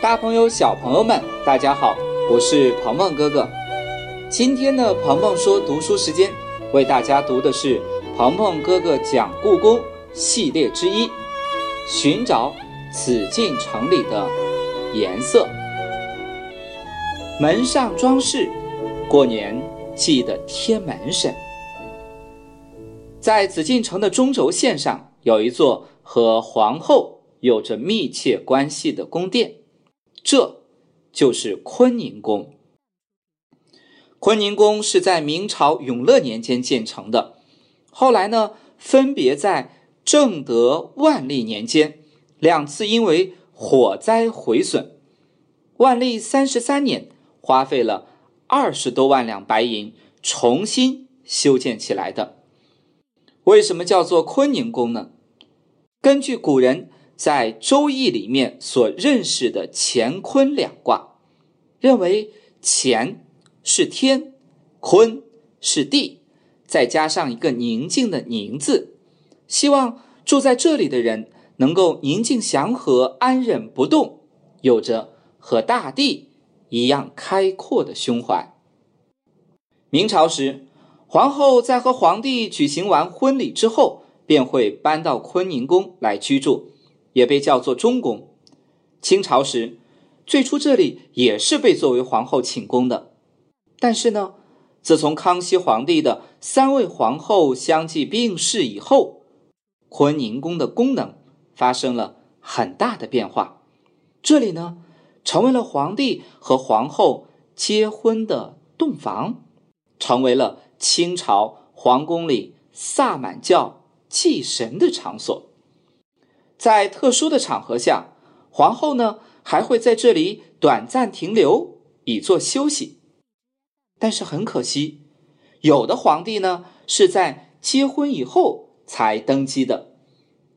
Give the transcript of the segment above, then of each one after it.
大朋友、小朋友们，大家好，我是鹏鹏哥哥。今天的鹏鹏说读书时间，为大家读的是鹏鹏哥哥讲故宫系列之一，寻找紫禁城里的颜色。门上装饰，过年记得贴门神。在紫禁城的中轴线上，有一座和皇后有着密切关系的宫殿，这就是坤宁宫。坤宁宫是在明朝永乐年间建成的，后来呢，分别在正德、万历年间两次因为火灾毁损。万历三十三年，花费了二十多万两白银重新修建起来的。为什么叫做坤宁宫呢？根据古人在《周易》里面所认识的乾坤两卦，认为乾。是天，坤是地，再加上一个宁静的宁字，希望住在这里的人能够宁静祥和、安忍不动，有着和大地一样开阔的胸怀。明朝时，皇后在和皇帝举行完婚礼之后，便会搬到坤宁宫来居住，也被叫做中宫。清朝时，最初这里也是被作为皇后寝宫的。但是呢，自从康熙皇帝的三位皇后相继病逝以后，坤宁宫的功能发生了很大的变化。这里呢，成为了皇帝和皇后结婚的洞房，成为了清朝皇宫里萨满教祭神的场所。在特殊的场合下，皇后呢还会在这里短暂停留，以作休息。但是很可惜，有的皇帝呢是在结婚以后才登基的，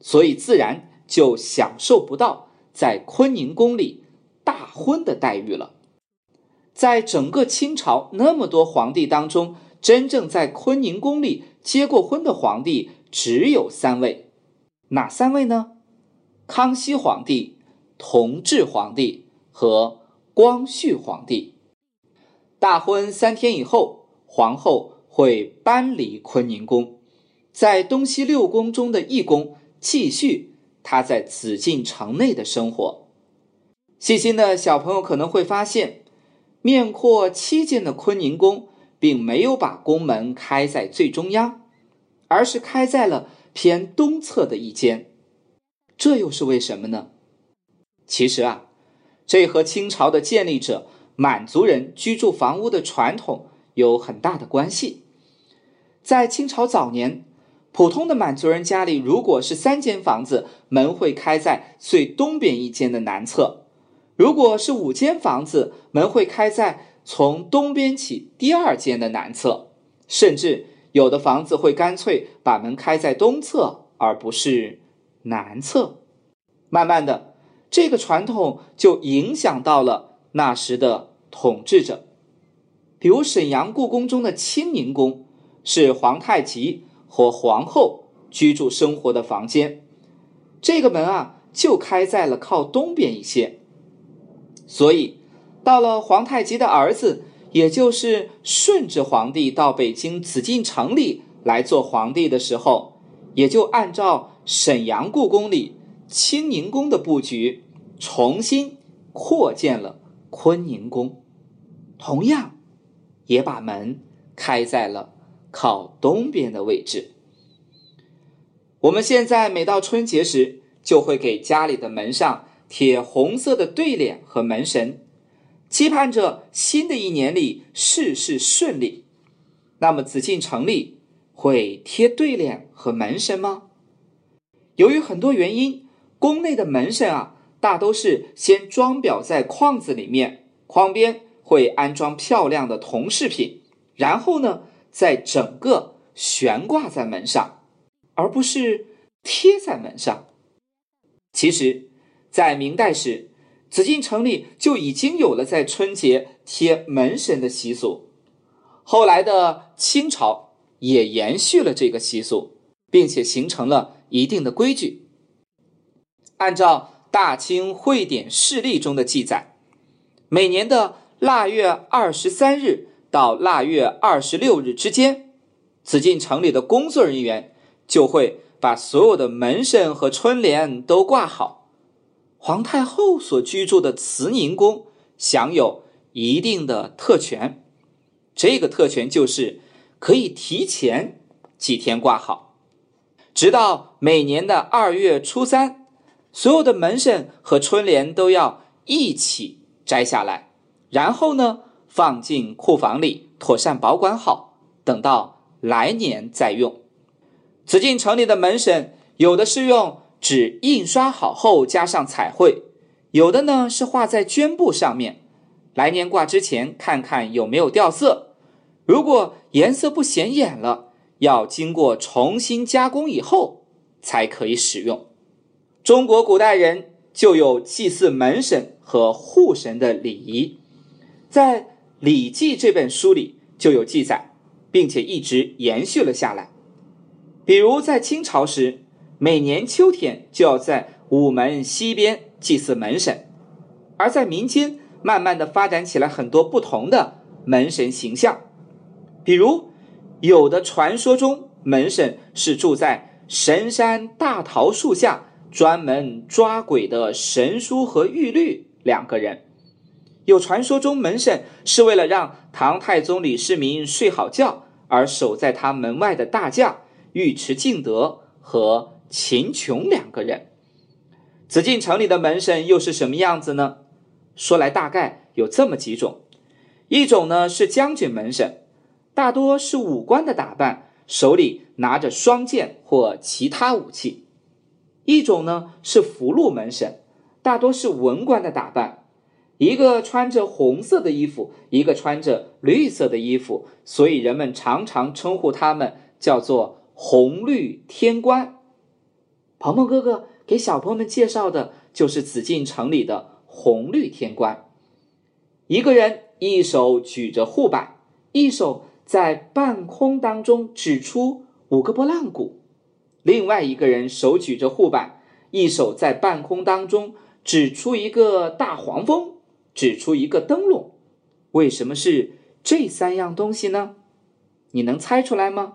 所以自然就享受不到在坤宁宫里大婚的待遇了。在整个清朝那么多皇帝当中，真正在坤宁宫里结过婚的皇帝只有三位，哪三位呢？康熙皇帝、同治皇帝和光绪皇帝。大婚三天以后，皇后会搬离坤宁宫，在东西六宫中的一宫继续她在紫禁城内的生活。细心的小朋友可能会发现，面阔七间的坤宁宫并没有把宫门开在最中央，而是开在了偏东侧的一间。这又是为什么呢？其实啊，这和清朝的建立者。满族人居住房屋的传统有很大的关系。在清朝早年，普通的满族人家里，如果是三间房子，门会开在最东边一间的南侧；如果是五间房子，门会开在从东边起第二间的南侧。甚至有的房子会干脆把门开在东侧，而不是南侧。慢慢的，这个传统就影响到了。那时的统治者，比如沈阳故宫中的清宁宫，是皇太极和皇后居住生活的房间，这个门啊就开在了靠东边一些。所以，到了皇太极的儿子，也就是顺治皇帝到北京紫禁城里来做皇帝的时候，也就按照沈阳故宫里清宁宫的布局，重新扩建了。坤宁宫同样也把门开在了靠东边的位置。我们现在每到春节时，就会给家里的门上贴红色的对联和门神，期盼着新的一年里事事顺利。那么紫禁城里会贴对联和门神吗？由于很多原因，宫内的门神啊。大都是先装裱在框子里面，框边会安装漂亮的铜饰品，然后呢，再整个悬挂在门上，而不是贴在门上。其实，在明代时，紫禁城里就已经有了在春节贴门神的习俗，后来的清朝也延续了这个习俗，并且形成了一定的规矩，按照。大清会典事例中的记载，每年的腊月二十三日到腊月二十六日之间，紫禁城里的工作人员就会把所有的门神和春联都挂好。皇太后所居住的慈宁宫享有一定的特权，这个特权就是可以提前几天挂好，直到每年的二月初三，所有的门神和春联都要一起摘下来，然后呢放进库房里妥善保管好，等到来年再用。紫禁城里的门神有的是用。纸印刷好后加上彩绘，有的呢是画在绢布上面，来年挂之前看看有没有掉色。如果颜色不显眼了，要经过重新加工以后才可以使用。中国古代人就有祭祀门神和护神的礼仪，在《礼记》这本书里就有记载，并且一直延续了下来。比如在清朝时。每年秋天就要在午门西边祭祀门神，而在民间慢慢的发展起来很多不同的门神形象，比如有的传说中门神是住在神山大桃树下，专门抓鬼的神书和玉律两个人；有传说中门神是为了让唐太宗李世民睡好觉而守在他门外的大将尉迟敬德和。秦琼两个人，紫禁城里的门神又是什么样子呢？说来大概有这么几种：一种呢是将军门神，大多是武官的打扮，手里拿着双剑或其他武器；一种呢是福禄门神，大多是文官的打扮，一个穿着红色的衣服，一个穿着绿色的衣服，所以人们常常称呼他们叫做红绿天官。鹏鹏哥哥给小朋友们介绍的就是紫禁城里的红绿天官，一个人一手举着护板，一手在半空当中指出五个拨浪鼓；另外一个人手举着护板，一手在半空当中指出一个大黄蜂，指出一个灯笼。为什么是这三样东西呢？你能猜出来吗？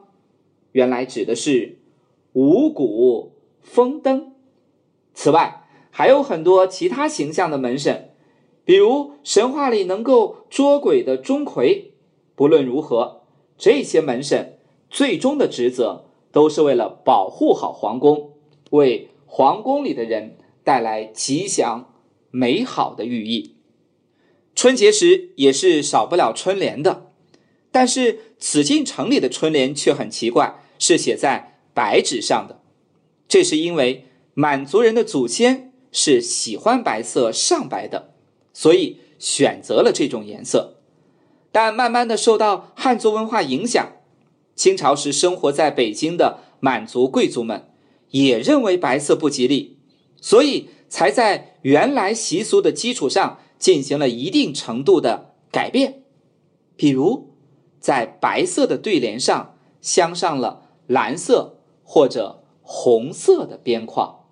原来指的是五谷。丰登。此外，还有很多其他形象的门神，比如神话里能够捉鬼的钟馗。不论如何，这些门神最终的职责都是为了保护好皇宫，为皇宫里的人带来吉祥美好的寓意。春节时也是少不了春联的，但是紫禁城里的春联却很奇怪，是写在白纸上的。这是因为满族人的祖先是喜欢白色上白的，所以选择了这种颜色。但慢慢的受到汉族文化影响，清朝时生活在北京的满族贵族们也认为白色不吉利，所以才在原来习俗的基础上进行了一定程度的改变，比如在白色的对联上镶上了蓝色或者。红色的边框。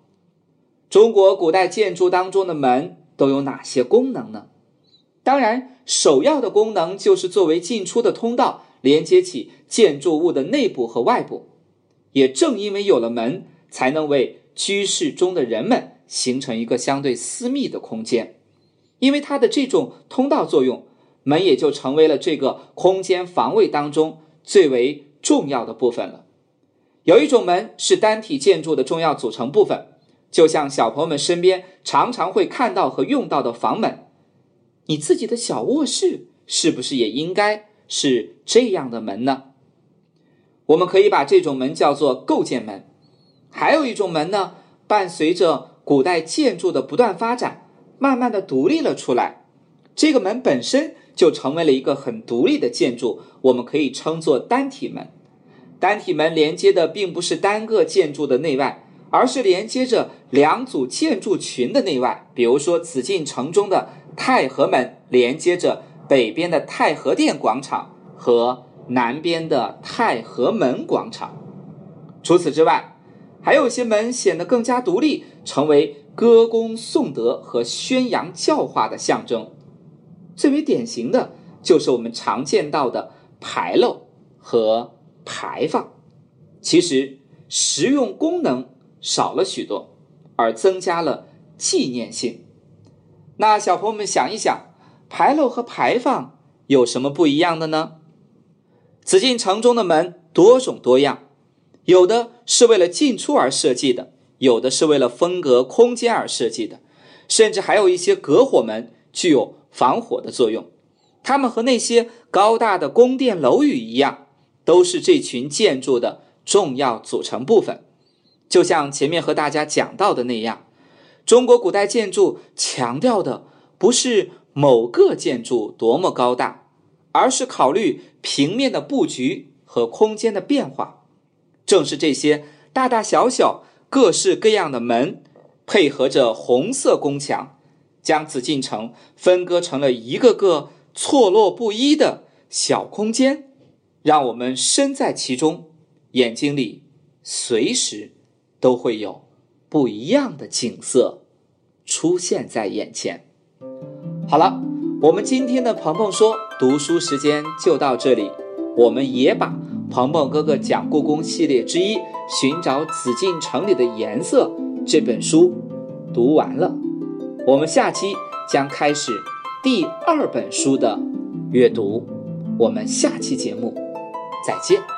中国古代建筑当中的门都有哪些功能呢？当然，首要的功能就是作为进出的通道，连接起建筑物的内部和外部。也正因为有了门，才能为居室中的人们形成一个相对私密的空间。因为它的这种通道作用，门也就成为了这个空间防卫当中最为重要的部分了。有一种门是单体建筑的重要组成部分，就像小朋友们身边常常会看到和用到的房门。你自己的小卧室是不是也应该是这样的门呢？我们可以把这种门叫做构建门。还有一种门呢，伴随着古代建筑的不断发展，慢慢的独立了出来。这个门本身就成为了一个很独立的建筑，我们可以称作单体门。单体门连接的并不是单个建筑的内外，而是连接着两组建筑群的内外。比如说，紫禁城中的太和门连接着北边的太和殿广场和南边的太和门广场。除此之外，还有些门显得更加独立，成为歌功颂德和宣扬教化的象征。最为典型的就是我们常见到的牌楼和牌坊。其实实用功能少了许多，而增加了纪念性。那小朋友们想一想，牌楼和牌坊有什么不一样的呢？紫禁城中的门多种多样，有的是为了进出而设计的，有的是为了分隔空间而设计的，甚至还有一些隔火门具有防火的作用。它们和那些高大的宫殿楼宇一样，都是这群建筑的重要组成部分。就像前面和大家讲到的那样。中国古代建筑强调的不是某个建筑多么高大，而是考虑平面的布局和空间的变化。正是这些大大小小、各式各样的门，配合着红色宫墙，将紫禁城分割成了一个个错落不一的小空间，让我们身在其中，眼睛里随时都会有。不一样的景色出现在眼前。好了，我们今天的鹏鹏说读书时间就到这里。我们也把鹏鹏哥哥讲故宫系列之一《寻找紫禁城里的颜色》这本书读完了。我们下期将开始第二本书的阅读。我们下期节目再见。